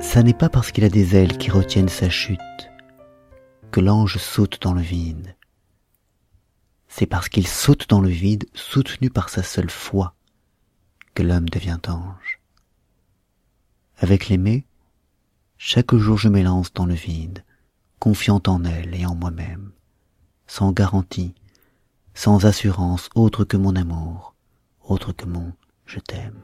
ça n'est pas parce qu'il a des ailes qui retiennent sa chute que l'ange saute dans le vide. C'est parce qu'il saute dans le vide, soutenu par sa seule foi, que l'homme devient ange. Avec l'aimé, chaque jour je m'élance dans le vide, confiant en elle et en moi-même, sans garantie, sans assurance autre que mon amour, autre que mon je t'aime.